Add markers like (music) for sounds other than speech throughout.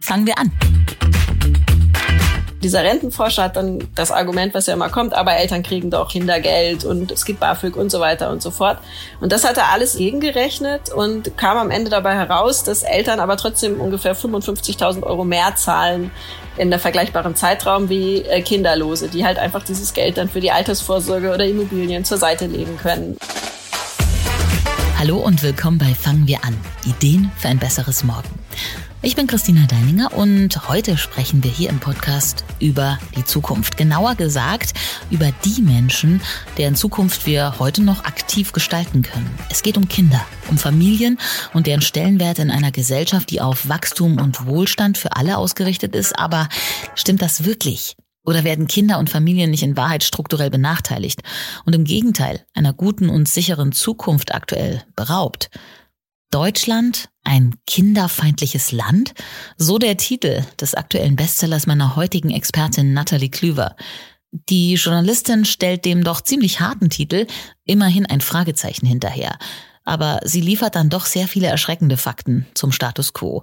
Fangen wir an. Dieser Rentenforscher hat dann das Argument, was ja immer kommt, aber Eltern kriegen doch Kindergeld und es gibt BAföG und so weiter und so fort. Und das hat er alles gegengerechnet und kam am Ende dabei heraus, dass Eltern aber trotzdem ungefähr 55.000 Euro mehr zahlen in der vergleichbaren Zeitraum wie äh, Kinderlose, die halt einfach dieses Geld dann für die Altersvorsorge oder Immobilien zur Seite legen können. Hallo und willkommen bei Fangen wir an. Ideen für ein besseres Morgen. Ich bin Christina Deininger und heute sprechen wir hier im Podcast über die Zukunft. Genauer gesagt über die Menschen, deren Zukunft wir heute noch aktiv gestalten können. Es geht um Kinder, um Familien und deren Stellenwert in einer Gesellschaft, die auf Wachstum und Wohlstand für alle ausgerichtet ist. Aber stimmt das wirklich? Oder werden Kinder und Familien nicht in Wahrheit strukturell benachteiligt und im Gegenteil einer guten und sicheren Zukunft aktuell beraubt? Deutschland ein kinderfeindliches Land? So der Titel des aktuellen Bestsellers meiner heutigen Expertin Natalie Klüver. Die Journalistin stellt dem doch ziemlich harten Titel immerhin ein Fragezeichen hinterher. Aber sie liefert dann doch sehr viele erschreckende Fakten zum Status quo.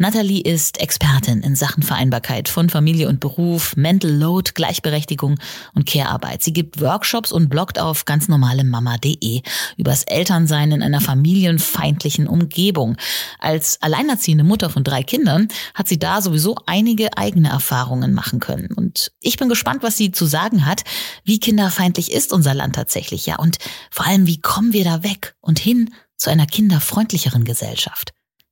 Natalie ist Expertin in Sachen Vereinbarkeit von Familie und Beruf, Mental Load, Gleichberechtigung und Care-Arbeit. Sie gibt Workshops und bloggt auf ganznormalemama.de übers Elternsein in einer familienfeindlichen Umgebung. Als alleinerziehende Mutter von drei Kindern hat sie da sowieso einige eigene Erfahrungen machen können. Und ich bin gespannt, was sie zu sagen hat. Wie kinderfeindlich ist unser Land tatsächlich, ja? Und vor allem, wie kommen wir da weg und hin zu einer kinderfreundlicheren Gesellschaft?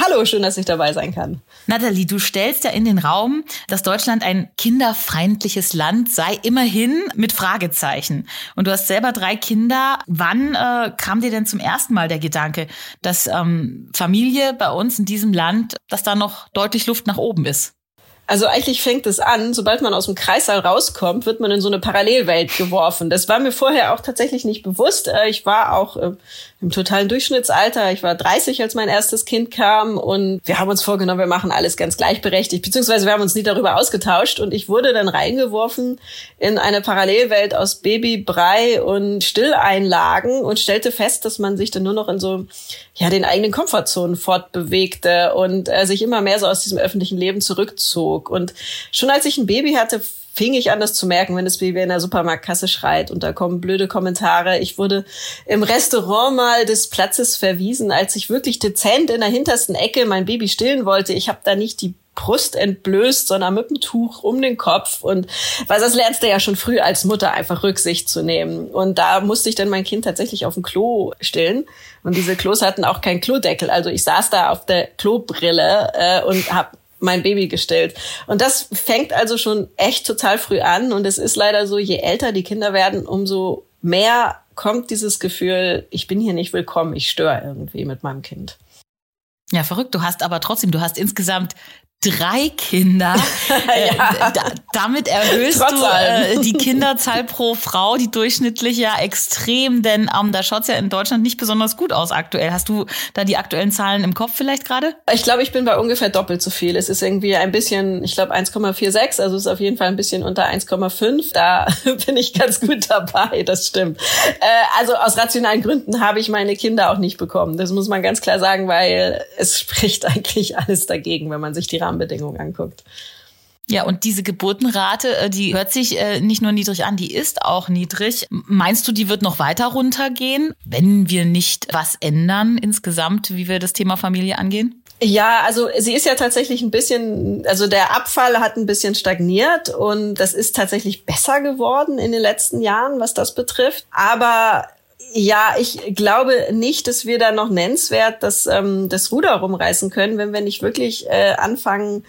Hallo, schön, dass ich dabei sein kann. Nathalie, du stellst ja in den Raum, dass Deutschland ein kinderfeindliches Land sei, immerhin mit Fragezeichen. Und du hast selber drei Kinder. Wann äh, kam dir denn zum ersten Mal der Gedanke, dass ähm, Familie bei uns in diesem Land, dass da noch deutlich Luft nach oben ist? Also eigentlich fängt es an, sobald man aus dem Kreissaal rauskommt, wird man in so eine Parallelwelt geworfen. Das war mir vorher auch tatsächlich nicht bewusst. Äh, ich war auch äh, im totalen Durchschnittsalter. Ich war 30, als mein erstes Kind kam und wir haben uns vorgenommen, wir machen alles ganz gleichberechtigt, beziehungsweise wir haben uns nie darüber ausgetauscht und ich wurde dann reingeworfen in eine Parallelwelt aus Baby, Brei und Stilleinlagen und stellte fest, dass man sich dann nur noch in so ja den eigenen Komfortzonen fortbewegte und äh, sich immer mehr so aus diesem öffentlichen Leben zurückzog. Und schon als ich ein Baby hatte, fing ich an, das zu merken, wenn das Baby in der Supermarktkasse schreit und da kommen blöde Kommentare. Ich wurde im Restaurant mal des Platzes verwiesen, als ich wirklich dezent in der hintersten Ecke mein Baby stillen wollte. Ich habe da nicht die Brust entblößt, sondern mit dem Tuch um den Kopf. Und weil das lernst du ja schon früh als Mutter einfach Rücksicht zu nehmen. Und da musste ich dann mein Kind tatsächlich auf dem Klo stillen. Und diese Klos hatten auch keinen Klodeckel. Also ich saß da auf der Klobrille äh, und habe mein Baby gestillt. Und das fängt also schon echt total früh an. Und es ist leider so, je älter die Kinder werden, umso mehr kommt dieses Gefühl, ich bin hier nicht willkommen, ich störe irgendwie mit meinem Kind. Ja, verrückt. Du hast aber trotzdem, du hast insgesamt drei Kinder. (laughs) ja. da, damit erhöhst du äh, die Kinderzahl pro Frau, die durchschnittlich ja extrem, denn ähm, da schaut's ja in Deutschland nicht besonders gut aus aktuell. Hast du da die aktuellen Zahlen im Kopf vielleicht gerade? Ich glaube, ich bin bei ungefähr doppelt so viel. Es ist irgendwie ein bisschen, ich glaube 1,46, also ist auf jeden Fall ein bisschen unter 1,5. Da (laughs) bin ich ganz gut dabei, das stimmt. Äh, also aus rationalen Gründen habe ich meine Kinder auch nicht bekommen. Das muss man ganz klar sagen, weil es spricht (laughs) eigentlich alles dagegen, wenn man sich die Rahmenbedingungen anguckt. Ja, und diese Geburtenrate, äh, die hört sich äh, nicht nur niedrig an, die ist auch niedrig. Meinst du, die wird noch weiter runtergehen, wenn wir nicht was ändern insgesamt, wie wir das Thema Familie angehen? Ja, also sie ist ja tatsächlich ein bisschen, also der Abfall hat ein bisschen stagniert und das ist tatsächlich besser geworden in den letzten Jahren, was das betrifft. Aber ja, ich glaube nicht, dass wir da noch nennenswert das, ähm, das Ruder rumreißen können, wenn wir nicht wirklich äh, anfangen,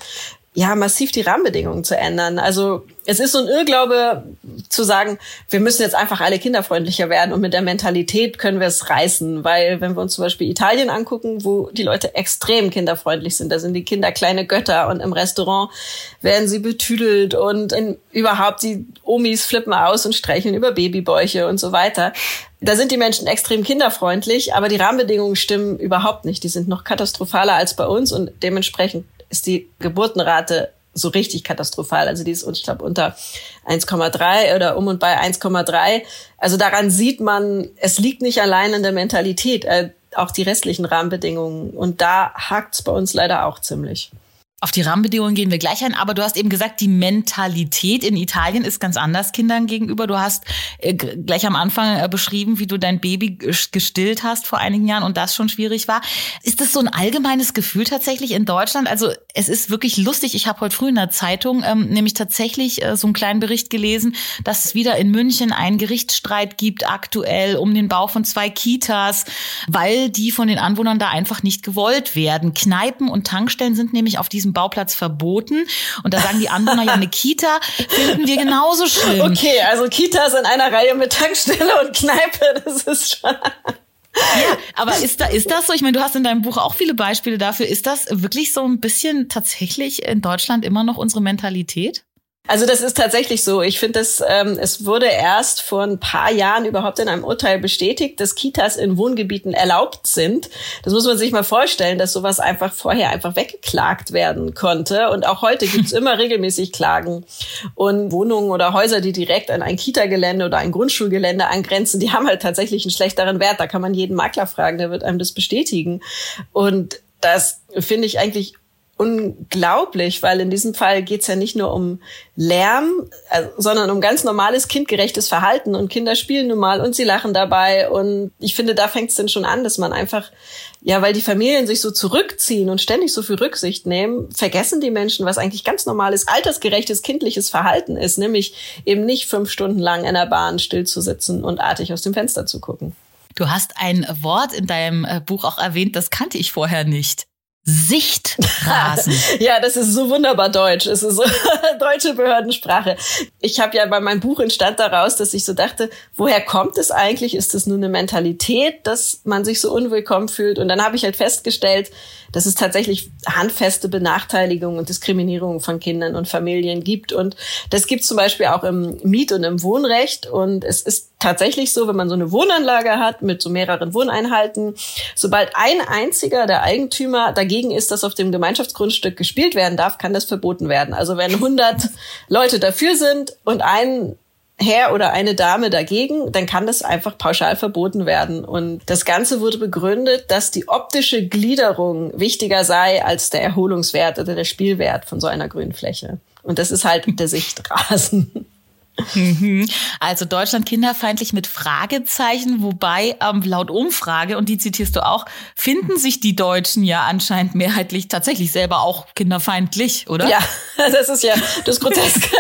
ja, massiv die Rahmenbedingungen zu ändern. Also es ist so ein Irrglaube zu sagen, wir müssen jetzt einfach alle kinderfreundlicher werden und mit der Mentalität können wir es reißen. Weil wenn wir uns zum Beispiel Italien angucken, wo die Leute extrem kinderfreundlich sind, da sind die Kinder kleine Götter und im Restaurant werden sie betüdelt und in, überhaupt die Omis flippen aus und streicheln über Babybäuche und so weiter. Da sind die Menschen extrem kinderfreundlich, aber die Rahmenbedingungen stimmen überhaupt nicht. Die sind noch katastrophaler als bei uns und dementsprechend ist die Geburtenrate so richtig katastrophal. Also die ist, ich glaube, unter 1,3 oder um und bei 1,3. Also daran sieht man, es liegt nicht allein in der Mentalität, äh, auch die restlichen Rahmenbedingungen. Und da hakt's bei uns leider auch ziemlich. Auf die Rahmenbedingungen gehen wir gleich ein, aber du hast eben gesagt, die Mentalität in Italien ist ganz anders Kindern gegenüber. Du hast äh, gleich am Anfang äh, beschrieben, wie du dein Baby gestillt hast vor einigen Jahren und das schon schwierig war. Ist das so ein allgemeines Gefühl tatsächlich in Deutschland? Also es ist wirklich lustig. Ich habe heute früh in der Zeitung ähm, nämlich tatsächlich äh, so einen kleinen Bericht gelesen, dass es wieder in München einen Gerichtsstreit gibt aktuell um den Bau von zwei Kitas, weil die von den Anwohnern da einfach nicht gewollt werden. Kneipen und Tankstellen sind nämlich auf diesem diesem Bauplatz verboten. Und da sagen die Anwohner, ja, eine Kita finden wir genauso schlimm. Okay, also Kitas in einer Reihe mit Tankstelle und Kneipe, das ist schon. Ja, aber ist da ist das so? Ich meine, du hast in deinem Buch auch viele Beispiele dafür. Ist das wirklich so ein bisschen tatsächlich in Deutschland immer noch unsere Mentalität? Also das ist tatsächlich so. Ich finde, das, ähm, es wurde erst vor ein paar Jahren überhaupt in einem Urteil bestätigt, dass Kitas in Wohngebieten erlaubt sind. Das muss man sich mal vorstellen, dass sowas einfach vorher einfach weggeklagt werden konnte. Und auch heute (laughs) gibt's immer regelmäßig Klagen. Und Wohnungen oder Häuser, die direkt an ein Kita-Gelände oder ein Grundschulgelände angrenzen, die haben halt tatsächlich einen schlechteren Wert. Da kann man jeden Makler fragen, der wird einem das bestätigen. Und das finde ich eigentlich unglaublich, weil in diesem Fall geht's ja nicht nur um Lärm, äh, sondern um ganz normales kindgerechtes Verhalten. Und Kinder spielen nun mal und sie lachen dabei. Und ich finde, da fängt's denn schon an, dass man einfach, ja, weil die Familien sich so zurückziehen und ständig so viel Rücksicht nehmen, vergessen die Menschen, was eigentlich ganz normales, altersgerechtes, kindliches Verhalten ist, nämlich eben nicht fünf Stunden lang in der Bahn still zu sitzen und artig aus dem Fenster zu gucken. Du hast ein Wort in deinem äh, Buch auch erwähnt, das kannte ich vorher nicht. Sichtrasen. (laughs) ja, das ist so wunderbar deutsch. Es ist so (laughs) deutsche Behördensprache. Ich habe ja bei meinem Buch entstand daraus, dass ich so dachte, woher kommt es eigentlich? Ist es nur eine Mentalität, dass man sich so unwillkommen fühlt? Und dann habe ich halt festgestellt, dass es tatsächlich handfeste Benachteiligung und Diskriminierung von Kindern und Familien gibt. Und das gibt zum Beispiel auch im Miet- und im Wohnrecht. Und es ist tatsächlich so, wenn man so eine Wohnanlage hat mit so mehreren Wohneinheiten, sobald ein einziger der Eigentümer dagegen ist, dass auf dem Gemeinschaftsgrundstück gespielt werden darf, kann das verboten werden. Also wenn 100 Leute dafür sind und ein Herr oder eine Dame dagegen, dann kann das einfach pauschal verboten werden. Und das Ganze wurde begründet, dass die optische Gliederung wichtiger sei als der Erholungswert oder der Spielwert von so einer Grünfläche. Und das ist halt der Sichtrasen. Mhm. Also Deutschland kinderfeindlich mit Fragezeichen, wobei ähm, laut Umfrage, und die zitierst du auch, finden sich die Deutschen ja anscheinend mehrheitlich tatsächlich selber auch kinderfeindlich, oder? Ja, (laughs) das ist ja das Groteske.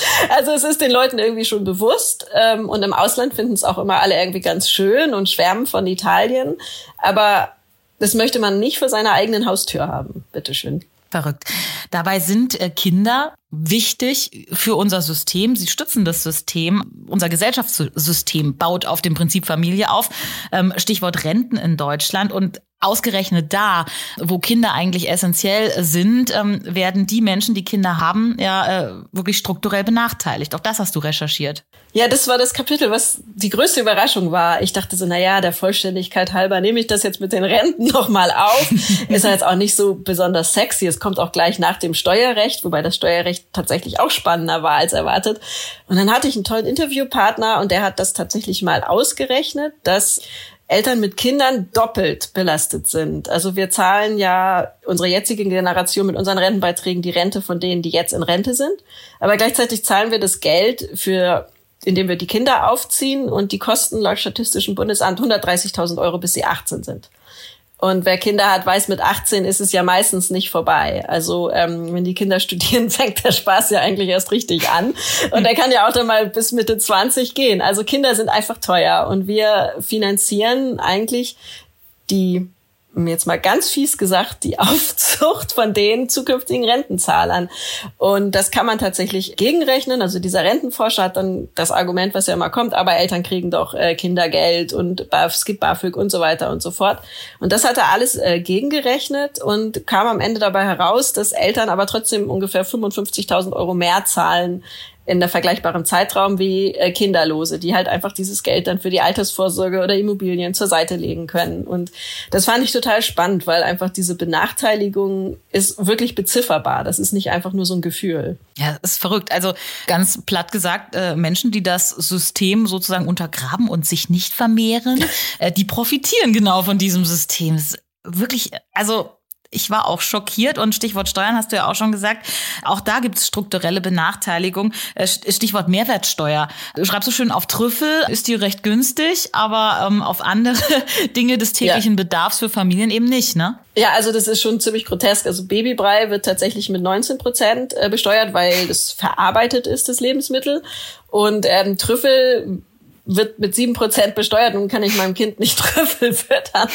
(laughs) also es ist den Leuten irgendwie schon bewusst ähm, und im Ausland finden es auch immer alle irgendwie ganz schön und schwärmen von Italien, aber das möchte man nicht vor seiner eigenen Haustür haben, bitteschön. Verrückt. Dabei sind äh, Kinder wichtig für unser System. Sie stützen das System. Unser Gesellschaftssystem baut auf dem Prinzip Familie auf. Ähm, Stichwort Renten in Deutschland. Und ausgerechnet da, wo Kinder eigentlich essentiell sind, ähm, werden die Menschen, die Kinder haben, ja äh, wirklich strukturell benachteiligt. Auch das hast du recherchiert. Ja, das war das Kapitel, was die größte Überraschung war. Ich dachte so, na ja, der Vollständigkeit halber nehme ich das jetzt mit den Renten (laughs) nochmal auf. ist ja jetzt auch nicht so besonders sexy. Es kommt auch gleich nach dem Steuerrecht, wobei das Steuerrecht tatsächlich auch spannender war als erwartet. Und dann hatte ich einen tollen Interviewpartner und der hat das tatsächlich mal ausgerechnet, dass Eltern mit Kindern doppelt belastet sind. Also wir zahlen ja unsere jetzige Generation mit unseren Rentenbeiträgen die Rente von denen, die jetzt in Rente sind. Aber gleichzeitig zahlen wir das Geld für indem wir die Kinder aufziehen und die kosten laut Statistischen Bundesamt 130.000 Euro, bis sie 18 sind. Und wer Kinder hat, weiß, mit 18 ist es ja meistens nicht vorbei. Also ähm, wenn die Kinder (laughs) studieren, fängt der Spaß ja eigentlich erst richtig an. Und der kann ja auch dann mal bis Mitte 20 gehen. Also Kinder sind einfach teuer. Und wir finanzieren eigentlich die jetzt mal ganz fies gesagt, die (laughs) Aufzucht von den zukünftigen Rentenzahlern. Und das kann man tatsächlich gegenrechnen. Also dieser Rentenforscher hat dann das Argument, was ja immer kommt, aber Eltern kriegen doch äh, Kindergeld und es gibt BAföG und so weiter und so fort. Und das hat er alles äh, gegengerechnet und kam am Ende dabei heraus, dass Eltern aber trotzdem ungefähr 55.000 Euro mehr zahlen in der vergleichbaren Zeitraum wie äh, Kinderlose, die halt einfach dieses Geld dann für die Altersvorsorge oder Immobilien zur Seite legen können. Und das fand ich total spannend, weil einfach diese Benachteiligung ist wirklich bezifferbar. Das ist nicht einfach nur so ein Gefühl. Ja, ist verrückt. Also ganz platt gesagt, äh, Menschen, die das System sozusagen untergraben und sich nicht vermehren, (laughs) äh, die profitieren genau von diesem System. wirklich, also ich war auch schockiert und Stichwort Steuern hast du ja auch schon gesagt. Auch da gibt es strukturelle Benachteiligung. Äh, Stichwort Mehrwertsteuer. Du schreibst so schön auf Trüffel, ist die recht günstig, aber ähm, auf andere (laughs) Dinge des täglichen ja. Bedarfs für Familien eben nicht, ne? Ja, also das ist schon ziemlich grotesk. Also Babybrei wird tatsächlich mit 19 Prozent äh, besteuert, weil das verarbeitet ist, das Lebensmittel. Und ähm, Trüffel wird mit sieben Prozent besteuert und kann ich meinem Kind nicht (laughs) Trüffel füttern.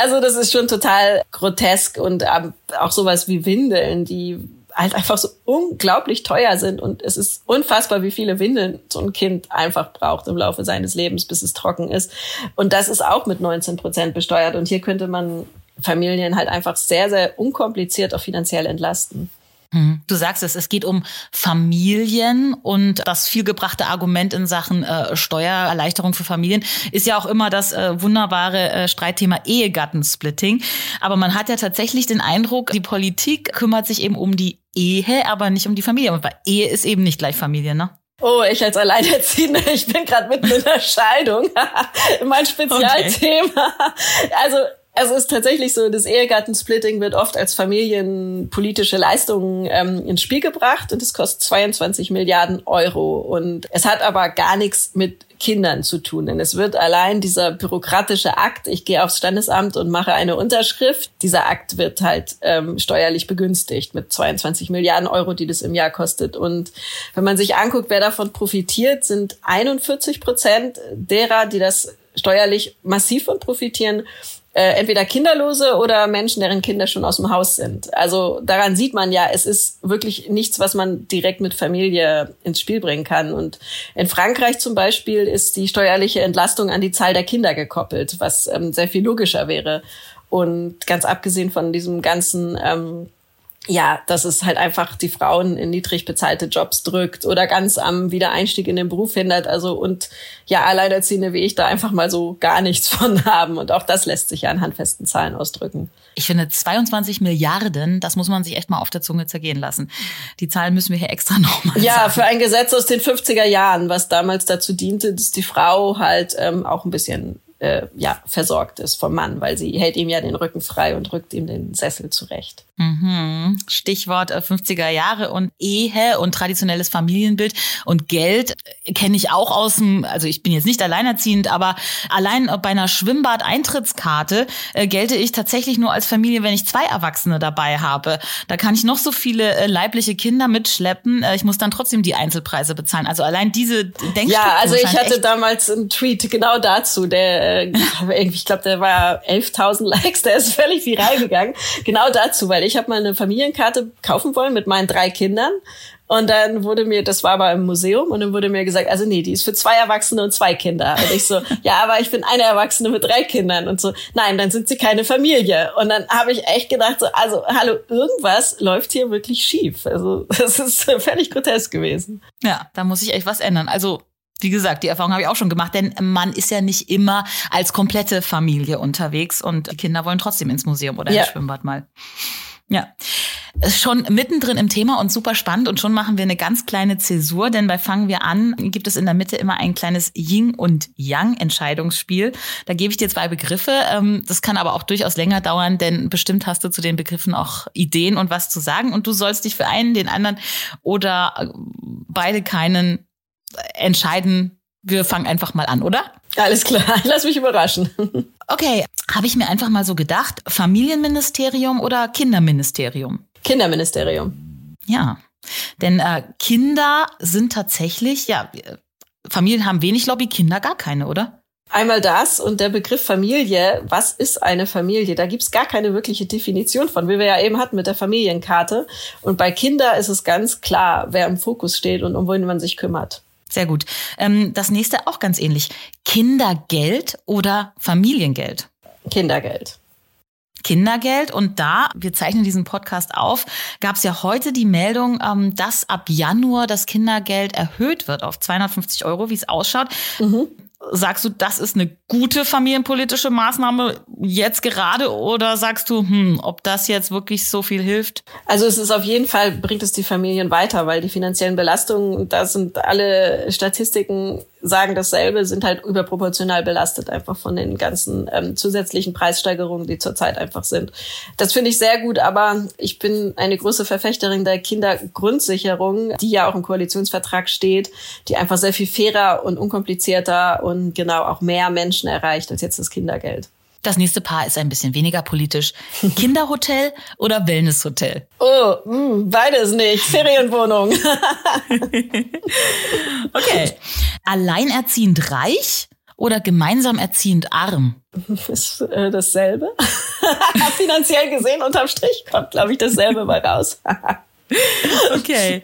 Also das ist schon total grotesk und ähm, auch sowas wie Windeln, die halt einfach so unglaublich teuer sind und es ist unfassbar, wie viele Windeln so ein Kind einfach braucht im Laufe seines Lebens, bis es trocken ist. Und das ist auch mit 19 Prozent besteuert und hier könnte man Familien halt einfach sehr, sehr unkompliziert auch finanziell entlasten. Mhm. Du sagst es, es geht um Familien und das vielgebrachte Argument in Sachen äh, Steuererleichterung für Familien ist ja auch immer das äh, wunderbare äh, Streitthema Ehegattensplitting. Aber man hat ja tatsächlich den Eindruck, die Politik kümmert sich eben um die Ehe, aber nicht um die Familie. Und Ehe ist eben nicht gleich Familie, ne? Oh, ich als Alleinerziehende, ich bin gerade mitten in der Scheidung. (laughs) mein Spezialthema. Okay. Also also es ist tatsächlich so, das Ehegattensplitting wird oft als familienpolitische Leistung ähm, ins Spiel gebracht und es kostet 22 Milliarden Euro. Und es hat aber gar nichts mit Kindern zu tun. Denn es wird allein dieser bürokratische Akt, ich gehe aufs Standesamt und mache eine Unterschrift, dieser Akt wird halt ähm, steuerlich begünstigt mit 22 Milliarden Euro, die das im Jahr kostet. Und wenn man sich anguckt, wer davon profitiert, sind 41 Prozent derer, die das steuerlich massiv von profitieren, äh, entweder Kinderlose oder Menschen, deren Kinder schon aus dem Haus sind. Also daran sieht man ja, es ist wirklich nichts, was man direkt mit Familie ins Spiel bringen kann. Und in Frankreich zum Beispiel ist die steuerliche Entlastung an die Zahl der Kinder gekoppelt, was ähm, sehr viel logischer wäre. Und ganz abgesehen von diesem ganzen ähm, ja, dass es halt einfach die Frauen in niedrig bezahlte Jobs drückt oder ganz am Wiedereinstieg in den Beruf hindert. Also und ja, Alleinerziehende wie ich da einfach mal so gar nichts (laughs) von haben. Und auch das lässt sich ja an handfesten Zahlen ausdrücken. Ich finde 22 Milliarden, das muss man sich echt mal auf der Zunge zergehen lassen. Die Zahlen müssen wir hier extra (laughs) nochmal Ja, sagen. für ein Gesetz aus den 50er Jahren, was damals dazu diente, dass die Frau halt ähm, auch ein bisschen äh, ja, versorgt ist vom Mann, weil sie hält ihm ja den Rücken frei und rückt ihm den Sessel zurecht. Mhm. Stichwort 50er äh, Jahre und Ehe und traditionelles Familienbild und Geld kenne ich auch aus dem, also ich bin jetzt nicht alleinerziehend, aber allein bei einer Schwimmbad-Eintrittskarte äh, gelte ich tatsächlich nur als Familie, wenn ich zwei Erwachsene dabei habe. Da kann ich noch so viele äh, leibliche Kinder mitschleppen. Äh, ich muss dann trotzdem die Einzelpreise bezahlen. Also allein diese Denkstruktur. Ja, also ich hatte damals einen Tweet genau dazu, der, äh, ich glaube, der war 11.000 Likes, der ist völlig viral gegangen. Genau dazu, weil ich habe mal eine Familienkarte kaufen wollen mit meinen drei Kindern. Und dann wurde mir, das war aber im Museum, und dann wurde mir gesagt, also nee, die ist für zwei Erwachsene und zwei Kinder. Und ich so, (laughs) ja, aber ich bin eine Erwachsene mit drei Kindern. Und so, nein, dann sind sie keine Familie. Und dann habe ich echt gedacht, so, also, hallo, irgendwas läuft hier wirklich schief. Also, (laughs) das ist völlig grotesk gewesen. Ja, da muss ich echt was ändern. Also, wie gesagt, die Erfahrung habe ich auch schon gemacht, denn man ist ja nicht immer als komplette Familie unterwegs und die Kinder wollen trotzdem ins Museum oder ja. ins Schwimmbad mal. Ja. Schon mittendrin im Thema und super spannend und schon machen wir eine ganz kleine Zäsur, denn bei Fangen wir an gibt es in der Mitte immer ein kleines Yin und Yang Entscheidungsspiel. Da gebe ich dir zwei Begriffe. Ähm, das kann aber auch durchaus länger dauern, denn bestimmt hast du zu den Begriffen auch Ideen und was zu sagen und du sollst dich für einen, den anderen oder äh, beide keinen entscheiden. Wir fangen einfach mal an, oder? Alles klar, (laughs) lass mich überraschen. Okay, habe ich mir einfach mal so gedacht, Familienministerium oder Kinderministerium? Kinderministerium. Ja, denn äh, Kinder sind tatsächlich, ja, Familien haben wenig Lobby, Kinder gar keine, oder? Einmal das und der Begriff Familie. Was ist eine Familie? Da gibt's gar keine wirkliche Definition von, wie wir ja eben hatten mit der Familienkarte. Und bei Kinder ist es ganz klar, wer im Fokus steht und um wen man sich kümmert. Sehr gut. Ähm, das nächste auch ganz ähnlich. Kindergeld oder Familiengeld? Kindergeld. Kindergeld. Und da, wir zeichnen diesen Podcast auf, gab es ja heute die Meldung, ähm, dass ab Januar das Kindergeld erhöht wird auf 250 Euro, wie es ausschaut. Mhm. Sagst du, das ist eine gute familienpolitische Maßnahme jetzt gerade oder sagst du, hm, ob das jetzt wirklich so viel hilft? Also es ist auf jeden Fall, bringt es die Familien weiter, weil die finanziellen Belastungen, da sind alle Statistiken sagen dasselbe, sind halt überproportional belastet einfach von den ganzen ähm, zusätzlichen Preissteigerungen, die zurzeit einfach sind. Das finde ich sehr gut, aber ich bin eine große Verfechterin der Kindergrundsicherung, die ja auch im Koalitionsvertrag steht, die einfach sehr viel fairer und unkomplizierter und genau auch mehr Menschen erreicht als jetzt das Kindergeld. Das nächste Paar ist ein bisschen weniger politisch. (laughs) Kinderhotel oder Wellnesshotel? Oh, mh, hm, beides nicht. Ferienwohnung. (laughs) okay. Alleinerziehend reich oder gemeinsam erziehend arm? Ist äh, dasselbe. (laughs) Finanziell gesehen unterm Strich kommt, glaube ich, dasselbe mal raus. okay.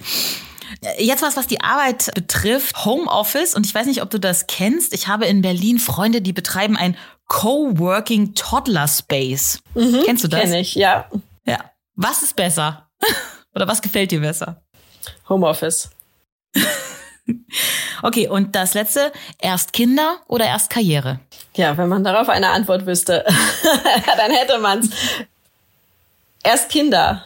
Jetzt was, was die Arbeit betrifft. Homeoffice. Und ich weiß nicht, ob du das kennst. Ich habe in Berlin Freunde, die betreiben ein Coworking Toddler Space. Mhm, Kennst du das? Kenn ich, ja. Ja. Was ist besser? (laughs) Oder was gefällt dir besser? Homeoffice. (laughs) okay, und das letzte, erst Kinder oder erst Karriere? Ja, wenn man darauf eine Antwort wüsste, (laughs) dann hätte man's. Erst Kinder.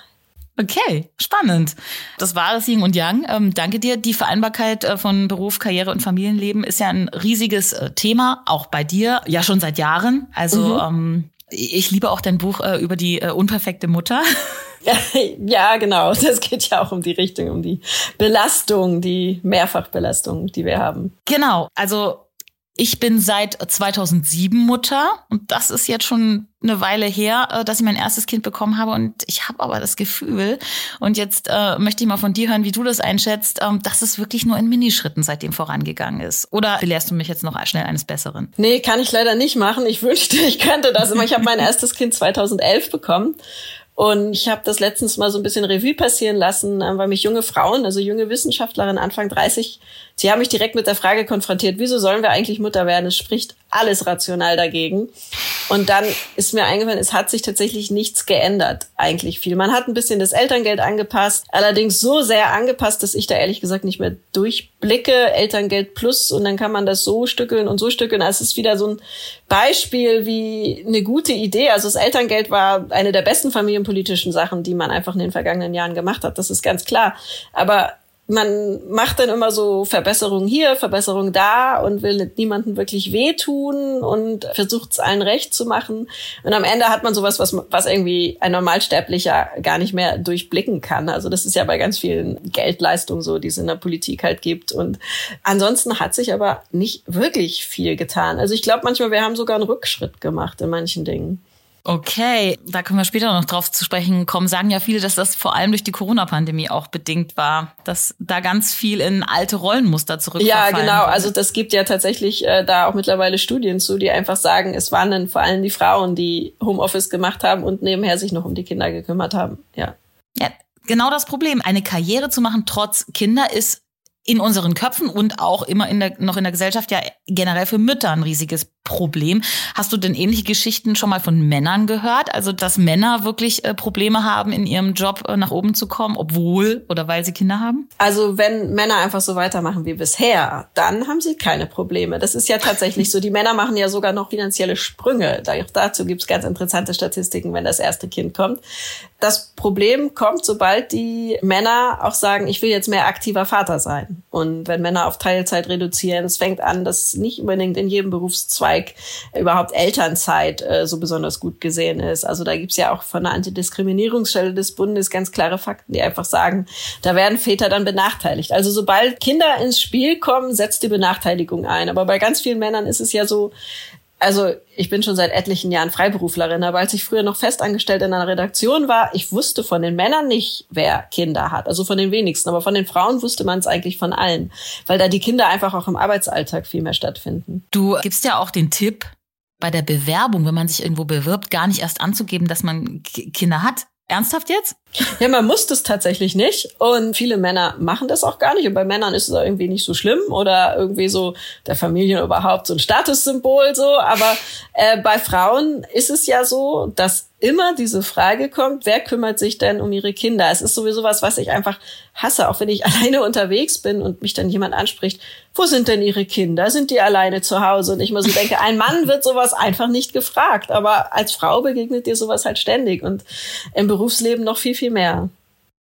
Okay, spannend. Das war das Yin und Yang. Ähm, danke dir. Die Vereinbarkeit äh, von Beruf, Karriere und Familienleben ist ja ein riesiges äh, Thema, auch bei dir, ja schon seit Jahren. Also mhm. ähm, ich liebe auch dein Buch äh, über die äh, unperfekte Mutter. Ja, (laughs) genau. Das geht ja auch um die Richtung, um die Belastung, die Mehrfachbelastung, die wir haben. Genau. Also ich bin seit 2007 Mutter und das ist jetzt schon eine Weile her, äh, dass ich mein erstes Kind bekommen habe und ich habe aber das Gefühl und jetzt äh, möchte ich mal von dir hören, wie du das einschätzt, ähm, dass es wirklich nur in Minischritten seitdem vorangegangen ist. Oder belehrst du mich jetzt noch schnell eines Besseren? Nee, kann ich leider nicht machen. Ich wünschte, ich könnte das. Ich habe mein erstes Kind 2011 bekommen und ich habe das letztens mal so ein bisschen Revue passieren lassen, äh, weil mich junge Frauen, also junge Wissenschaftlerinnen Anfang 30, sie haben mich direkt mit der Frage konfrontiert, wieso sollen wir eigentlich Mutter werden? Es spricht alles rational dagegen. Und dann ist mir eingefallen, es hat sich tatsächlich nichts geändert, eigentlich viel. Man hat ein bisschen das Elterngeld angepasst, allerdings so sehr angepasst, dass ich da ehrlich gesagt nicht mehr durchblicke. Elterngeld plus und dann kann man das so stückeln und so stückeln. Also es ist wieder so ein Beispiel wie eine gute Idee. Also das Elterngeld war eine der besten familienpolitischen Sachen, die man einfach in den vergangenen Jahren gemacht hat. Das ist ganz klar. Aber man macht dann immer so Verbesserungen hier, Verbesserungen da und will niemandem wirklich wehtun und versucht es allen recht zu machen. Und am Ende hat man sowas, was, was irgendwie ein Normalsterblicher gar nicht mehr durchblicken kann. Also das ist ja bei ganz vielen Geldleistungen so, die es in der Politik halt gibt. Und ansonsten hat sich aber nicht wirklich viel getan. Also ich glaube manchmal, wir haben sogar einen Rückschritt gemacht in manchen Dingen. Okay, da können wir später noch drauf zu sprechen kommen. Sagen ja viele, dass das vor allem durch die Corona-Pandemie auch bedingt war, dass da ganz viel in alte Rollenmuster zurückfallen. Ja, genau. Also das gibt ja tatsächlich äh, da auch mittlerweile Studien zu, die einfach sagen, es waren dann vor allem die Frauen, die Homeoffice gemacht haben und nebenher sich noch um die Kinder gekümmert haben. Ja. Ja, genau das Problem. Eine Karriere zu machen trotz Kinder ist in unseren Köpfen und auch immer in der, noch in der Gesellschaft ja generell für Mütter ein riesiges Problem. Hast du denn ähnliche Geschichten schon mal von Männern gehört? Also, dass Männer wirklich äh, Probleme haben, in ihrem Job äh, nach oben zu kommen, obwohl oder weil sie Kinder haben? Also, wenn Männer einfach so weitermachen wie bisher, dann haben sie keine Probleme. Das ist ja tatsächlich so. Die Männer machen ja sogar noch finanzielle Sprünge. Dazu gibt es ganz interessante Statistiken, wenn das erste Kind kommt. Das Problem kommt, sobald die Männer auch sagen, ich will jetzt mehr aktiver Vater sein. Und wenn Männer auf Teilzeit reduzieren, es fängt an, dass nicht unbedingt in jedem Berufszweig überhaupt Elternzeit äh, so besonders gut gesehen ist. Also da gibt's ja auch von der Antidiskriminierungsstelle des Bundes ganz klare Fakten, die einfach sagen, da werden Väter dann benachteiligt. Also sobald Kinder ins Spiel kommen, setzt die Benachteiligung ein. Aber bei ganz vielen Männern ist es ja so, also ich bin schon seit etlichen Jahren Freiberuflerin, aber als ich früher noch festangestellt in einer Redaktion war, ich wusste von den Männern nicht, wer Kinder hat. Also von den wenigsten. Aber von den Frauen wusste man es eigentlich von allen, weil da die Kinder einfach auch im Arbeitsalltag viel mehr stattfinden. Du gibst ja auch den Tipp, bei der Bewerbung, wenn man sich irgendwo bewirbt, gar nicht erst anzugeben, dass man Kinder hat. Ernsthaft jetzt? Ja, man muss das tatsächlich nicht. Und viele Männer machen das auch gar nicht. Und bei Männern ist es irgendwie nicht so schlimm oder irgendwie so der Familie überhaupt so ein Statussymbol so. Aber äh, bei Frauen ist es ja so, dass immer diese Frage kommt, wer kümmert sich denn um ihre Kinder? Es ist sowieso was, was ich einfach hasse, auch wenn ich (laughs) alleine unterwegs bin und mich dann jemand anspricht, wo sind denn ihre Kinder? Sind die alleine zu Hause? Und ich mir so denke, ein Mann wird sowas einfach nicht gefragt, aber als Frau begegnet dir sowas halt ständig und im Berufsleben noch viel, viel mehr.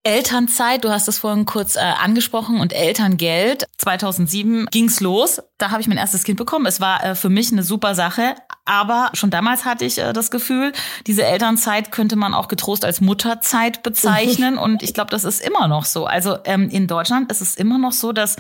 Elternzeit, du hast es vorhin kurz äh, angesprochen und Elterngeld. 2007 ging's los. Da habe ich mein erstes Kind bekommen. Es war äh, für mich eine super Sache, aber schon damals hatte ich äh, das Gefühl, diese Elternzeit könnte man auch getrost als Mutterzeit bezeichnen (laughs) und ich glaube, das ist immer noch so. Also ähm, in Deutschland ist es immer noch so, dass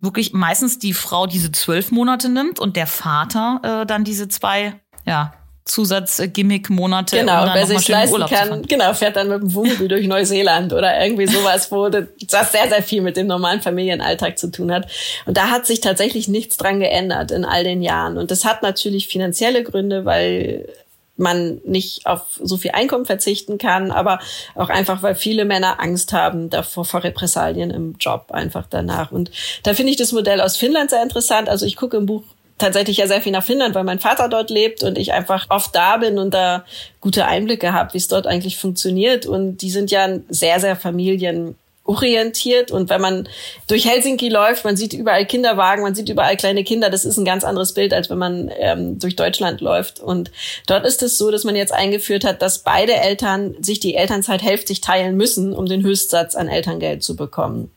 wirklich meistens die Frau diese zwölf Monate nimmt und der Vater äh, dann diese zwei ja, Zusatz-Gimmick-Monate. Genau, um wer sich leisten kann, genau, fährt dann mit dem Wohnmobil (laughs) durch Neuseeland oder irgendwie sowas, wo das sehr, sehr viel mit dem normalen Familienalltag zu tun hat. Und da hat sich tatsächlich nichts dran geändert in all den Jahren. Und das hat natürlich finanzielle Gründe, weil man nicht auf so viel Einkommen verzichten kann, aber auch einfach, weil viele Männer Angst haben davor vor Repressalien im Job einfach danach. Und da finde ich das Modell aus Finnland sehr interessant. Also ich gucke im Buch tatsächlich ja sehr viel nach Finnland, weil mein Vater dort lebt und ich einfach oft da bin und da gute Einblicke habe, wie es dort eigentlich funktioniert. Und die sind ja sehr, sehr familienorientiert. Und wenn man durch Helsinki läuft, man sieht überall Kinderwagen, man sieht überall kleine Kinder. Das ist ein ganz anderes Bild, als wenn man ähm, durch Deutschland läuft. Und dort ist es so, dass man jetzt eingeführt hat, dass beide Eltern sich die Elternzeit hälftig teilen müssen, um den Höchstsatz an Elterngeld zu bekommen.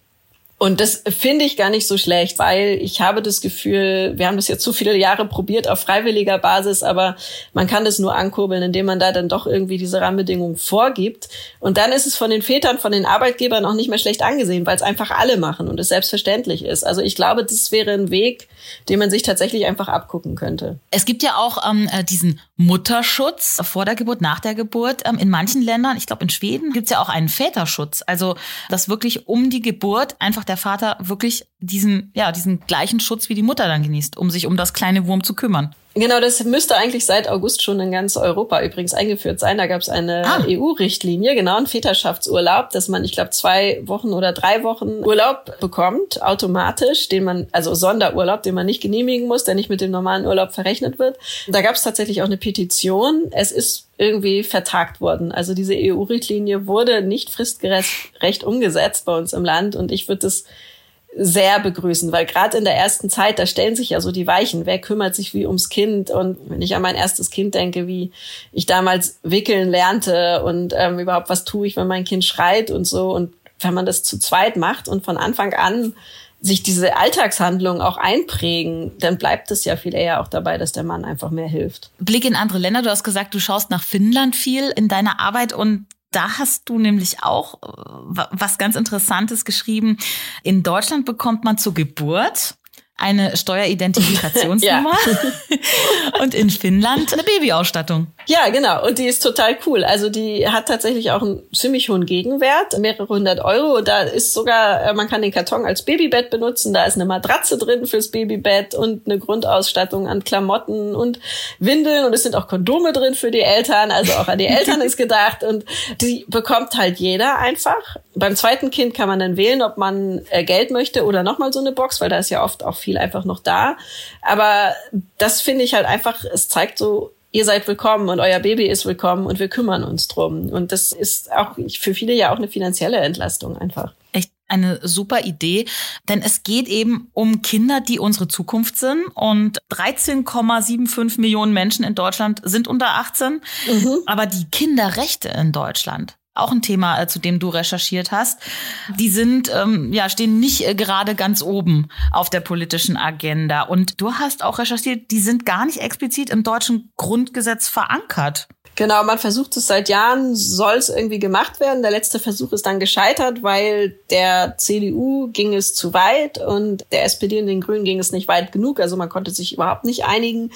Und das finde ich gar nicht so schlecht, weil ich habe das Gefühl, wir haben das jetzt so viele Jahre probiert auf freiwilliger Basis, aber man kann das nur ankurbeln, indem man da dann doch irgendwie diese Rahmenbedingungen vorgibt. Und dann ist es von den Vätern, von den Arbeitgebern auch nicht mehr schlecht angesehen, weil es einfach alle machen und es selbstverständlich ist. Also ich glaube, das wäre ein Weg, den man sich tatsächlich einfach abgucken könnte. Es gibt ja auch ähm, äh, diesen Mutterschutz vor der Geburt, nach der Geburt. Ähm, in manchen Ländern, ich glaube in Schweden, gibt es ja auch einen Väterschutz. Also dass wirklich um die Geburt einfach der Vater wirklich diesen, ja, diesen gleichen Schutz wie die Mutter dann genießt, um sich um das kleine Wurm zu kümmern. Genau, das müsste eigentlich seit August schon in ganz Europa übrigens eingeführt sein. Da gab es eine ah. EU-Richtlinie, genau, einen Väterschaftsurlaub, dass man, ich glaube, zwei Wochen oder drei Wochen Urlaub bekommt, automatisch, den man, also Sonderurlaub, den man nicht genehmigen muss, der nicht mit dem normalen Urlaub verrechnet wird. Da gab es tatsächlich auch eine Petition. Es ist irgendwie vertagt worden. Also diese EU-Richtlinie wurde nicht fristgerecht umgesetzt bei uns im Land und ich würde das sehr begrüßen, weil gerade in der ersten Zeit, da stellen sich ja so die Weichen, wer kümmert sich wie ums Kind und wenn ich an mein erstes Kind denke, wie ich damals wickeln lernte und ähm, überhaupt was tue ich, wenn mein Kind schreit und so und wenn man das zu zweit macht und von Anfang an sich diese Alltagshandlungen auch einprägen, dann bleibt es ja viel eher auch dabei, dass der Mann einfach mehr hilft. Blick in andere Länder. Du hast gesagt, du schaust nach Finnland viel in deiner Arbeit und da hast du nämlich auch äh, was ganz Interessantes geschrieben. In Deutschland bekommt man zur Geburt eine Steueridentifikationsnummer (laughs) (laughs) und in Finnland eine Babyausstattung. Ja, genau. Und die ist total cool. Also die hat tatsächlich auch einen ziemlich hohen Gegenwert, mehrere hundert Euro. Da ist sogar, äh, man kann den Karton als Babybett benutzen. Da ist eine Matratze drin fürs Babybett und eine Grundausstattung an Klamotten und Windeln. Und es sind auch Kondome drin für die Eltern. Also auch an die Eltern ist gedacht. Und die bekommt halt jeder einfach. Beim zweiten Kind kann man dann wählen, ob man äh, Geld möchte oder nochmal so eine Box, weil da ist ja oft auch viel einfach noch da. Aber das finde ich halt einfach, es zeigt so, ihr seid willkommen und euer Baby ist willkommen und wir kümmern uns drum. Und das ist auch für viele ja auch eine finanzielle Entlastung einfach. Echt eine super Idee, denn es geht eben um Kinder, die unsere Zukunft sind und 13,75 Millionen Menschen in Deutschland sind unter 18, mhm. aber die Kinderrechte in Deutschland auch ein Thema, äh, zu dem du recherchiert hast. Die sind, ähm, ja, stehen nicht äh, gerade ganz oben auf der politischen Agenda. Und du hast auch recherchiert, die sind gar nicht explizit im deutschen Grundgesetz verankert. Genau, man versucht es seit Jahren, soll es irgendwie gemacht werden. Der letzte Versuch ist dann gescheitert, weil der CDU ging es zu weit und der SPD und den Grünen ging es nicht weit genug. Also man konnte sich überhaupt nicht einigen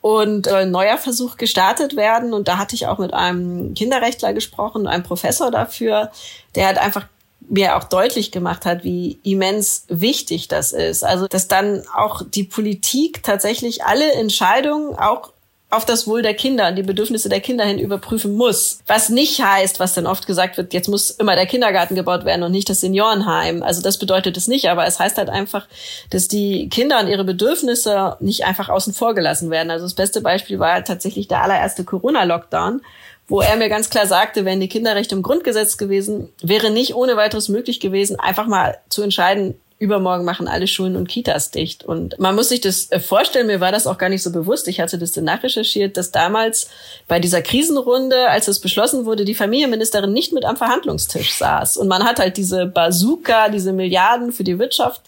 und äh, ein neuer Versuch gestartet werden. Und da hatte ich auch mit einem Kinderrechtler gesprochen, einem Professor dafür, der hat einfach mir auch deutlich gemacht hat, wie immens wichtig das ist. Also, dass dann auch die Politik tatsächlich alle Entscheidungen auch auf das Wohl der Kinder und die Bedürfnisse der Kinder hin überprüfen muss. Was nicht heißt, was dann oft gesagt wird, jetzt muss immer der Kindergarten gebaut werden und nicht das Seniorenheim. Also das bedeutet es nicht, aber es heißt halt einfach, dass die Kinder und ihre Bedürfnisse nicht einfach außen vor gelassen werden. Also das beste Beispiel war halt tatsächlich der allererste Corona-Lockdown wo er mir ganz klar sagte, wenn die Kinderrechte im Grundgesetz gewesen, wäre nicht ohne weiteres möglich gewesen, einfach mal zu entscheiden, übermorgen machen alle Schulen und Kitas dicht. Und man muss sich das äh, vorstellen, mir war das auch gar nicht so bewusst. Ich hatte das dann nachrecherchiert, dass damals bei dieser Krisenrunde, als es beschlossen wurde, die Familienministerin nicht mit am Verhandlungstisch saß. Und man hat halt diese Bazooka, diese Milliarden für die Wirtschaft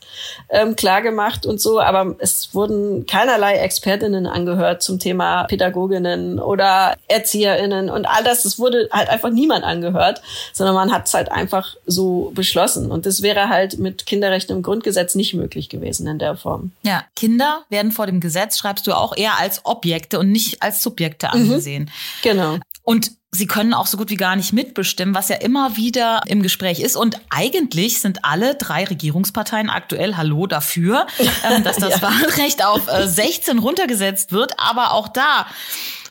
ähm, klargemacht und so. Aber es wurden keinerlei Expertinnen angehört zum Thema Pädagoginnen oder ErzieherInnen und all das. Es wurde halt einfach niemand angehört, sondern man hat es halt einfach so beschlossen. Und das wäre halt mit Kinderrechten im Grundgesetz nicht möglich gewesen in der Form. Ja, Kinder werden vor dem Gesetz, schreibst du auch, eher als Objekte und nicht als Subjekte mhm. angesehen. Mhm, genau. Und sie können auch so gut wie gar nicht mitbestimmen, was ja immer wieder im Gespräch ist. Und eigentlich sind alle drei Regierungsparteien aktuell Hallo dafür, (laughs) ähm, dass das ja. Wahlrecht auf 16 äh, runtergesetzt wird. Aber auch da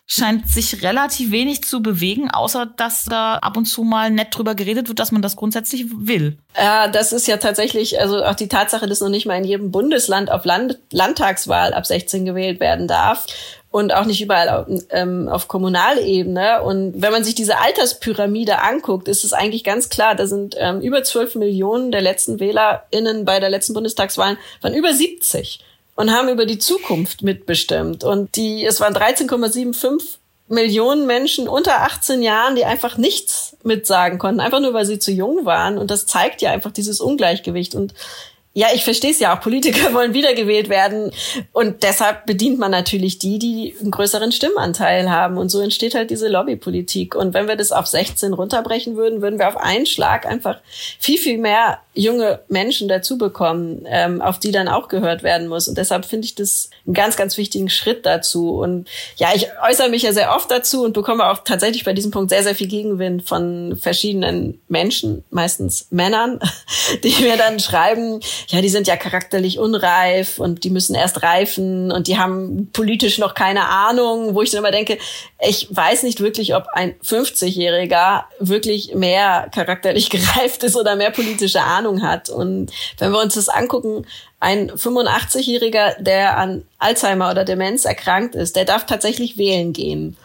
scheint sich relativ wenig zu bewegen, außer dass da ab und zu mal nett drüber geredet wird, dass man das grundsätzlich will. Ja, das ist ja tatsächlich, also auch die Tatsache, dass noch nicht mal in jedem Bundesland auf Land Landtagswahl ab 16 gewählt werden darf und auch nicht überall auf, ähm, auf Kommunalebene. Und wenn man sich diese Alterspyramide anguckt, ist es eigentlich ganz klar, da sind ähm, über 12 Millionen der letzten WählerInnen bei der letzten Bundestagswahl waren über 70 und haben über die Zukunft mitbestimmt. Und die, es waren 13,75 Millionen Menschen unter 18 Jahren, die einfach nichts mitsagen konnten, einfach nur weil sie zu jung waren. Und das zeigt ja einfach dieses Ungleichgewicht. Und ja, ich verstehe es ja auch. Politiker (laughs) wollen wiedergewählt werden. Und deshalb bedient man natürlich die, die einen größeren Stimmanteil haben. Und so entsteht halt diese Lobbypolitik. Und wenn wir das auf 16 runterbrechen würden, würden wir auf einen Schlag einfach viel, viel mehr junge Menschen dazu bekommen, ähm, auf die dann auch gehört werden muss. Und deshalb finde ich das einen ganz, ganz wichtigen Schritt dazu. Und ja, ich äußere mich ja sehr oft dazu und bekomme auch tatsächlich bei diesem Punkt sehr, sehr viel Gegenwind von verschiedenen Menschen, meistens Männern, (laughs) die mir dann schreiben, ja, die sind ja charakterlich unreif und die müssen erst reifen und die haben politisch noch keine Ahnung, wo ich dann immer denke, ich weiß nicht wirklich, ob ein 50-Jähriger wirklich mehr charakterlich (laughs) gereift ist oder mehr politische Ahnung hat. Und wenn wir uns das angucken, ein 85-Jähriger, der an Alzheimer oder Demenz erkrankt ist, der darf tatsächlich wählen gehen.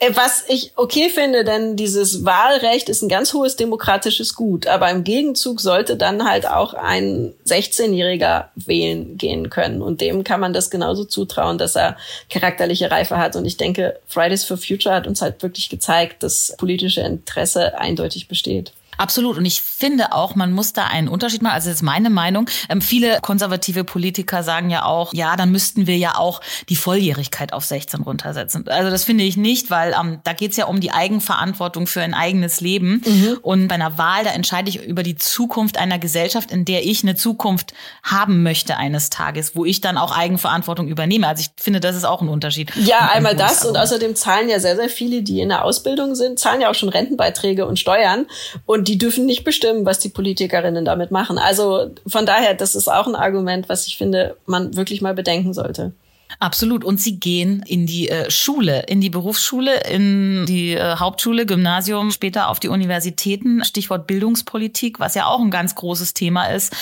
Äh, was ich okay finde, denn dieses Wahlrecht ist ein ganz hohes demokratisches Gut. Aber im Gegenzug sollte dann halt auch ein 16-Jähriger wählen gehen können. Und dem kann man das genauso zutrauen, dass er charakterliche Reife hat. Und ich denke, Fridays for Future hat uns halt wirklich gezeigt, dass politische Interesse eindeutig besteht. Absolut. Und ich finde auch, man muss da einen Unterschied machen. Also das ist meine Meinung. Ähm, viele konservative Politiker sagen ja auch, ja, dann müssten wir ja auch die Volljährigkeit auf 16 runtersetzen. Also das finde ich nicht, weil ähm, da geht es ja um die Eigenverantwortung für ein eigenes Leben. Mhm. Und bei einer Wahl, da entscheide ich über die Zukunft einer Gesellschaft, in der ich eine Zukunft haben möchte eines Tages, wo ich dann auch Eigenverantwortung übernehme. Also ich finde, das ist auch ein Unterschied. Ja, einmal das und außerdem zahlen ja sehr, sehr viele, die in der Ausbildung sind, zahlen ja auch schon Rentenbeiträge und Steuern. Und die dürfen nicht bestimmen, was die Politikerinnen damit machen. Also von daher, das ist auch ein Argument, was ich finde, man wirklich mal bedenken sollte. Absolut. Und sie gehen in die äh, Schule, in die Berufsschule, in die äh, Hauptschule, Gymnasium, später auf die Universitäten. Stichwort Bildungspolitik, was ja auch ein ganz großes Thema ist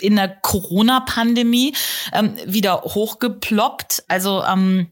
in der Corona-Pandemie ähm, wieder hochgeploppt. Also ähm,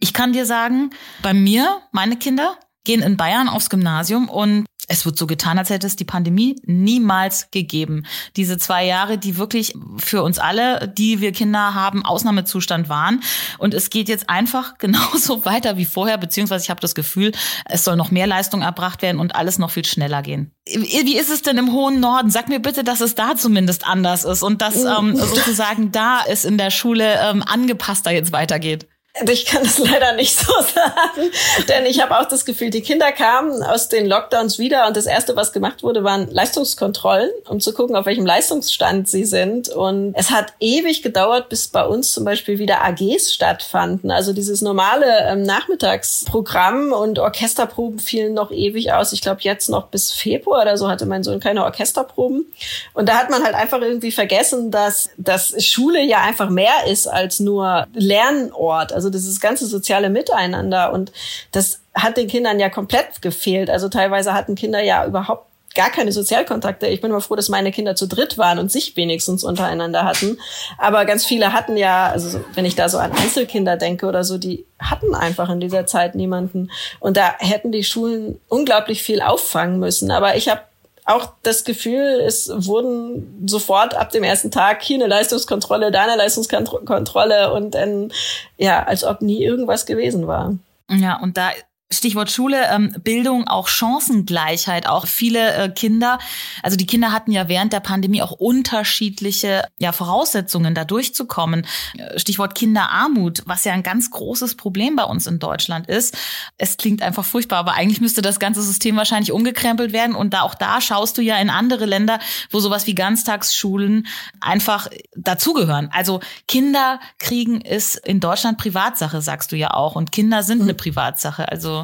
ich kann dir sagen, bei mir, meine Kinder gehen in Bayern aufs Gymnasium und es wird so getan, als hätte es die Pandemie niemals gegeben. Diese zwei Jahre, die wirklich für uns alle, die wir Kinder haben, Ausnahmezustand waren. Und es geht jetzt einfach (laughs) genauso weiter wie vorher, beziehungsweise ich habe das Gefühl, es soll noch mehr Leistung erbracht werden und alles noch viel schneller gehen. Wie ist es denn im hohen Norden? Sag mir bitte, dass es da zumindest anders ist und dass ähm, sozusagen da es in der Schule ähm, angepasster jetzt weitergeht. Ich kann es leider nicht so (laughs) sagen, denn ich habe auch das Gefühl, die Kinder kamen aus den Lockdowns wieder und das erste, was gemacht wurde, waren Leistungskontrollen, um zu gucken, auf welchem Leistungsstand sie sind. Und es hat ewig gedauert, bis bei uns zum Beispiel wieder AGs stattfanden. Also dieses normale ähm, Nachmittagsprogramm und Orchesterproben fielen noch ewig aus. Ich glaube, jetzt noch bis Februar oder so hatte mein Sohn keine Orchesterproben. Und da hat man halt einfach irgendwie vergessen, dass, dass Schule ja einfach mehr ist als nur Lernort. Also dieses ganze soziale Miteinander. Und das hat den Kindern ja komplett gefehlt. Also teilweise hatten Kinder ja überhaupt gar keine Sozialkontakte. Ich bin immer froh, dass meine Kinder zu dritt waren und sich wenigstens untereinander hatten. Aber ganz viele hatten ja, also wenn ich da so an Einzelkinder denke oder so, die hatten einfach in dieser Zeit niemanden. Und da hätten die Schulen unglaublich viel auffangen müssen. Aber ich habe auch das Gefühl, es wurden sofort ab dem ersten Tag hier eine Leistungskontrolle, da eine Leistungskontrolle und dann, ja, als ob nie irgendwas gewesen war. Ja, und da Stichwort Schule, ähm, Bildung, auch Chancengleichheit, auch viele äh, Kinder, also die Kinder hatten ja während der Pandemie auch unterschiedliche ja, Voraussetzungen, da durchzukommen. Äh, Stichwort Kinderarmut, was ja ein ganz großes Problem bei uns in Deutschland ist. Es klingt einfach furchtbar, aber eigentlich müsste das ganze System wahrscheinlich umgekrempelt werden. Und da auch da schaust du ja in andere Länder, wo sowas wie Ganztagsschulen einfach dazugehören. Also Kinder kriegen ist in Deutschland Privatsache, sagst du ja auch. Und Kinder sind eine Privatsache. Also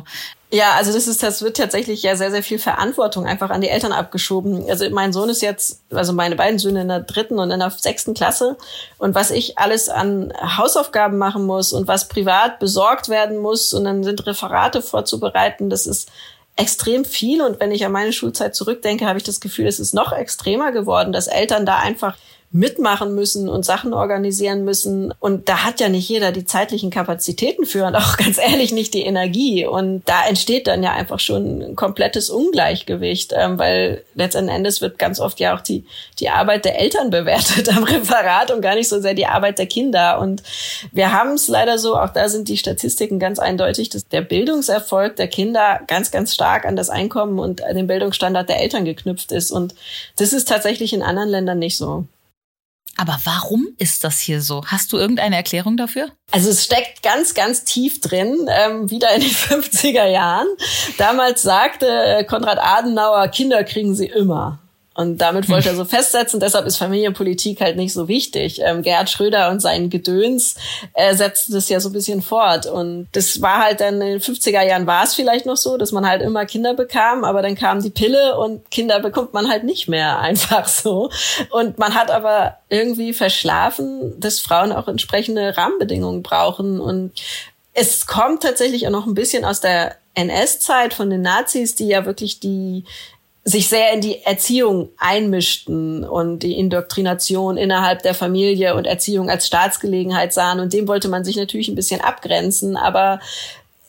ja, also das ist, das wird tatsächlich ja sehr, sehr viel Verantwortung einfach an die Eltern abgeschoben. Also mein Sohn ist jetzt, also meine beiden Söhne in der dritten und in der sechsten Klasse. Und was ich alles an Hausaufgaben machen muss und was privat besorgt werden muss und dann sind Referate vorzubereiten, das ist extrem viel. Und wenn ich an meine Schulzeit zurückdenke, habe ich das Gefühl, es ist noch extremer geworden, dass Eltern da einfach mitmachen müssen und Sachen organisieren müssen. Und da hat ja nicht jeder die zeitlichen Kapazitäten für und auch (laughs) ganz ehrlich nicht die Energie. Und da entsteht dann ja einfach schon ein komplettes Ungleichgewicht, ähm, weil letzten Endes wird ganz oft ja auch die, die Arbeit der Eltern bewertet am (laughs) Referat und gar nicht so sehr die Arbeit der Kinder. Und wir haben es leider so, auch da sind die Statistiken ganz eindeutig, dass der Bildungserfolg der Kinder ganz, ganz stark an das Einkommen und den Bildungsstandard der Eltern geknüpft ist. Und das ist tatsächlich in anderen Ländern nicht so. Aber warum ist das hier so? Hast du irgendeine Erklärung dafür? Also es steckt ganz, ganz tief drin, ähm, wieder in den (laughs) 50er Jahren. Damals sagte äh, Konrad Adenauer, Kinder kriegen sie immer. Und damit wollte er so festsetzen, deshalb ist Familienpolitik halt nicht so wichtig. Ähm, Gerhard Schröder und sein Gedöns äh, setzten das ja so ein bisschen fort. Und das war halt dann in den 50er Jahren war es vielleicht noch so, dass man halt immer Kinder bekam, aber dann kam die Pille und Kinder bekommt man halt nicht mehr (laughs) einfach so. Und man hat aber irgendwie verschlafen, dass Frauen auch entsprechende Rahmenbedingungen brauchen. Und es kommt tatsächlich auch noch ein bisschen aus der NS-Zeit von den Nazis, die ja wirklich die sich sehr in die Erziehung einmischten und die Indoktrination innerhalb der Familie und Erziehung als Staatsgelegenheit sahen. Und dem wollte man sich natürlich ein bisschen abgrenzen, aber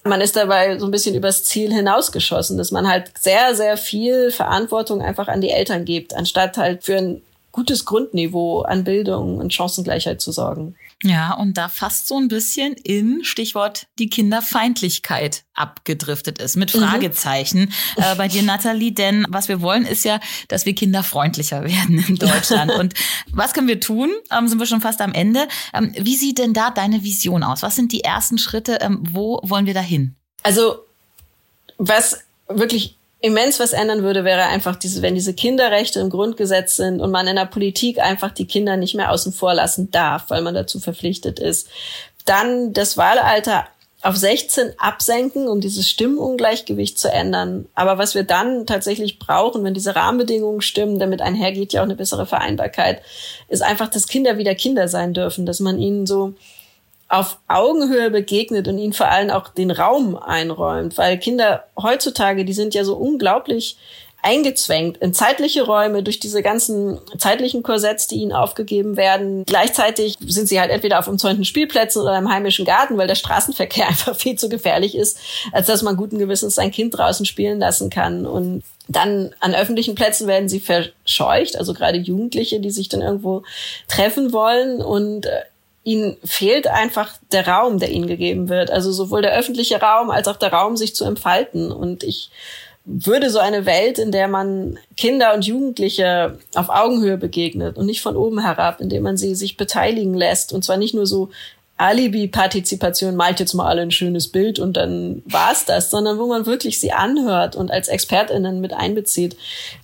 man ist dabei so ein bisschen übers Ziel hinausgeschossen, dass man halt sehr, sehr viel Verantwortung einfach an die Eltern gibt, anstatt halt für ein gutes Grundniveau an Bildung und Chancengleichheit zu sorgen. Ja, und da fast so ein bisschen in Stichwort die Kinderfeindlichkeit abgedriftet ist, mit mhm. Fragezeichen mhm. äh, bei dir, Nathalie. Denn was wir wollen, ist ja, dass wir kinderfreundlicher werden in Deutschland. und was können wir tun? Ähm, sind wir schon fast am Ende. Ähm, wie sieht denn da deine Vision aus? Was sind die ersten Schritte? Ähm, wo wollen wir da hin? Also, was wirklich immens was ändern würde, wäre einfach diese, wenn diese Kinderrechte im Grundgesetz sind und man in der Politik einfach die Kinder nicht mehr außen vor lassen darf, weil man dazu verpflichtet ist. Dann das Wahlalter auf 16 absenken, um dieses Stimmenungleichgewicht zu ändern. Aber was wir dann tatsächlich brauchen, wenn diese Rahmenbedingungen stimmen, damit einhergeht ja auch eine bessere Vereinbarkeit, ist einfach, dass Kinder wieder Kinder sein dürfen, dass man ihnen so auf Augenhöhe begegnet und ihnen vor allem auch den Raum einräumt, weil Kinder heutzutage, die sind ja so unglaublich eingezwängt in zeitliche Räume durch diese ganzen zeitlichen Korsetts, die ihnen aufgegeben werden. Gleichzeitig sind sie halt entweder auf umzäunten Spielplätzen oder im heimischen Garten, weil der Straßenverkehr (laughs) einfach viel zu gefährlich ist, als dass man guten Gewissens sein Kind draußen spielen lassen kann. Und dann an öffentlichen Plätzen werden sie verscheucht, also gerade Jugendliche, die sich dann irgendwo treffen wollen und äh, ihnen fehlt einfach der Raum, der ihnen gegeben wird. Also sowohl der öffentliche Raum als auch der Raum, sich zu entfalten. Und ich würde so eine Welt, in der man Kinder und Jugendliche auf Augenhöhe begegnet und nicht von oben herab, indem man sie sich beteiligen lässt. Und zwar nicht nur so Alibi-Partizipation malt jetzt mal alle ein schönes Bild und dann war's das, sondern wo man wirklich sie anhört und als ExpertInnen mit einbezieht.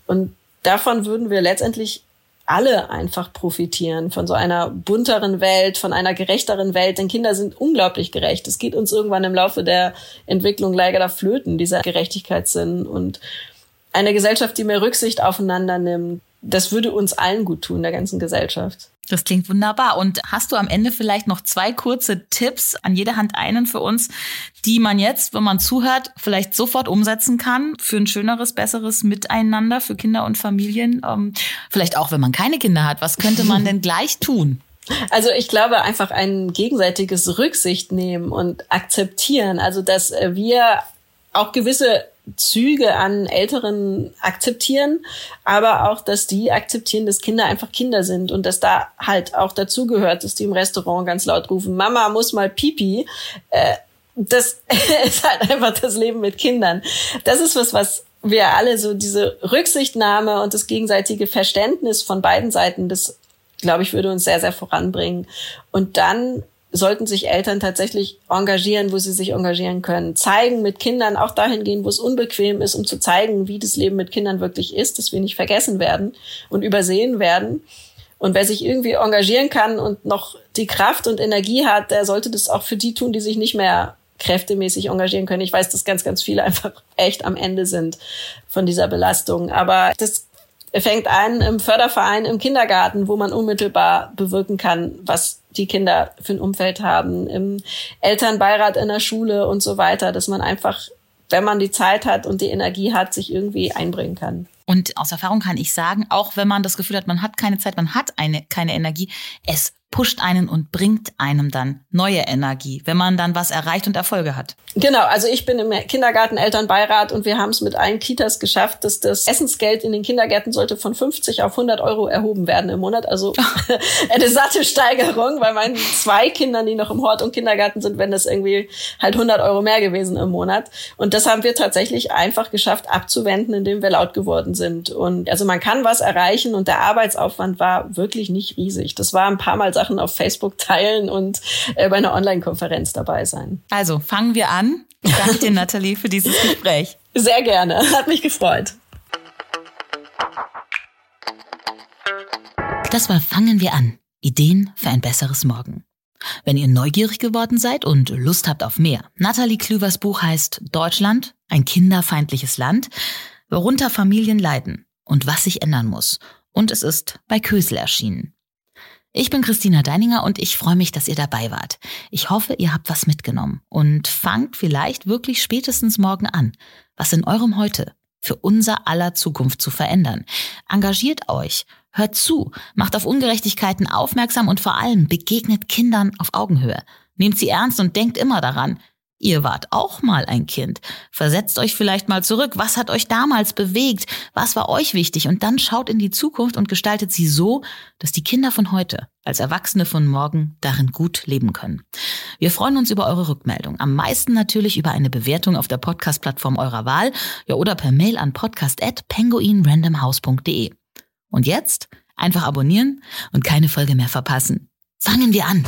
Und davon würden wir letztendlich alle einfach profitieren von so einer bunteren Welt, von einer gerechteren Welt, denn Kinder sind unglaublich gerecht. Es geht uns irgendwann im Laufe der Entwicklung leider flöten, dieser Gerechtigkeitssinn und eine Gesellschaft, die mehr Rücksicht aufeinander nimmt, das würde uns allen gut tun, der ganzen Gesellschaft. Das klingt wunderbar. Und hast du am Ende vielleicht noch zwei kurze Tipps, an jeder Hand einen für uns, die man jetzt, wenn man zuhört, vielleicht sofort umsetzen kann für ein schöneres, besseres Miteinander für Kinder und Familien? Ähm, vielleicht auch, wenn man keine Kinder hat. Was könnte man denn (laughs) gleich tun? Also ich glaube einfach ein gegenseitiges Rücksicht nehmen und akzeptieren. Also dass wir auch gewisse Züge an Älteren akzeptieren, aber auch, dass die akzeptieren, dass Kinder einfach Kinder sind und dass da halt auch dazugehört, dass die im Restaurant ganz laut rufen, Mama muss mal Pipi. Äh, das (laughs) ist halt einfach das Leben mit Kindern. Das ist was, was wir alle so diese Rücksichtnahme und das gegenseitige Verständnis von beiden Seiten, das glaube ich, würde uns sehr, sehr voranbringen. Und dann sollten sich Eltern tatsächlich engagieren, wo sie sich engagieren können. Zeigen mit Kindern auch dahin gehen, wo es unbequem ist, um zu zeigen, wie das Leben mit Kindern wirklich ist, dass wir nicht vergessen werden und übersehen werden. Und wer sich irgendwie engagieren kann und noch die Kraft und Energie hat, der sollte das auch für die tun, die sich nicht mehr kräftemäßig engagieren können. Ich weiß, dass ganz, ganz viele (laughs) einfach echt am Ende sind von dieser Belastung. Aber das fängt an im Förderverein im Kindergarten, wo man unmittelbar bewirken kann, was die Kinder für ein Umfeld haben, im Elternbeirat in der Schule und so weiter, dass man einfach, wenn man die Zeit hat und die Energie hat, sich irgendwie einbringen kann. Und aus Erfahrung kann ich sagen, auch wenn man das Gefühl hat, man hat keine Zeit, man hat eine, keine Energie, es pusht einen und bringt einem dann neue Energie, wenn man dann was erreicht und Erfolge hat. Genau, also ich bin im Kindergarten Elternbeirat und wir haben es mit allen Kitas geschafft, dass das Essensgeld in den Kindergärten sollte von 50 auf 100 Euro erhoben werden im Monat. Also (laughs) eine satte Steigerung. Bei meinen zwei Kindern, die noch im Hort und Kindergarten sind, wenn das irgendwie halt 100 Euro mehr gewesen im Monat. Und das haben wir tatsächlich einfach geschafft abzuwenden, indem wir laut geworden sind. Und also man kann was erreichen und der Arbeitsaufwand war wirklich nicht riesig. Das war ein paar Mal Sachen auf Facebook teilen und äh, bei einer Online-Konferenz dabei sein. Also fangen wir an. Danke dir, (laughs) Nathalie, für dieses Gespräch. Sehr gerne. Hat mich gefreut. Das war Fangen wir an. Ideen für ein besseres Morgen. Wenn ihr neugierig geworden seid und Lust habt auf mehr, Nathalie Klüvers Buch heißt Deutschland, ein kinderfeindliches Land, worunter Familien leiden und was sich ändern muss. Und es ist bei Kösel erschienen. Ich bin Christina Deininger und ich freue mich, dass ihr dabei wart. Ich hoffe, ihr habt was mitgenommen und fangt vielleicht wirklich spätestens morgen an, was in eurem Heute für unser aller Zukunft zu verändern. Engagiert euch, hört zu, macht auf Ungerechtigkeiten aufmerksam und vor allem begegnet Kindern auf Augenhöhe. Nehmt sie ernst und denkt immer daran, Ihr wart auch mal ein Kind. Versetzt euch vielleicht mal zurück. Was hat euch damals bewegt? Was war euch wichtig? Und dann schaut in die Zukunft und gestaltet sie so, dass die Kinder von heute als Erwachsene von morgen darin gut leben können. Wir freuen uns über eure Rückmeldung. Am meisten natürlich über eine Bewertung auf der Podcast-Plattform eurer Wahl ja, oder per Mail an podcast.penguinrandomhouse.de. Und jetzt einfach abonnieren und keine Folge mehr verpassen. Fangen wir an!